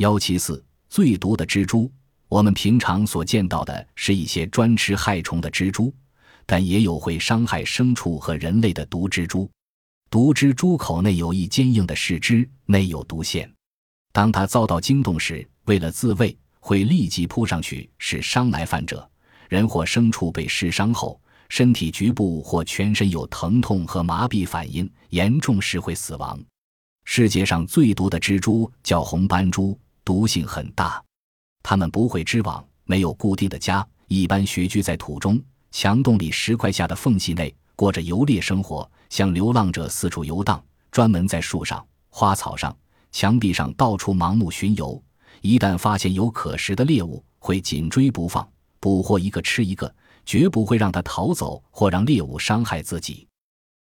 幺七四最毒的蜘蛛，我们平常所见到的是一些专吃害虫的蜘蛛，但也有会伤害牲畜和人类的毒蜘蛛。毒蜘蛛口内有一坚硬的视肢，内有毒腺。当它遭到惊动时，为了自卫，会立即扑上去，使伤来犯者。人或牲畜被噬伤后，身体局部或全身有疼痛和麻痹反应，严重时会死亡。世界上最毒的蜘蛛叫红斑蛛，毒性很大。它们不会织网，没有固定的家，一般穴居在土中、墙洞里石块下的缝隙内，过着游猎生活，像流浪者四处游荡，专门在树上、花草上。墙壁上到处盲目巡游，一旦发现有可食的猎物，会紧追不放，捕获一个吃一个，绝不会让它逃走或让猎物伤害自己。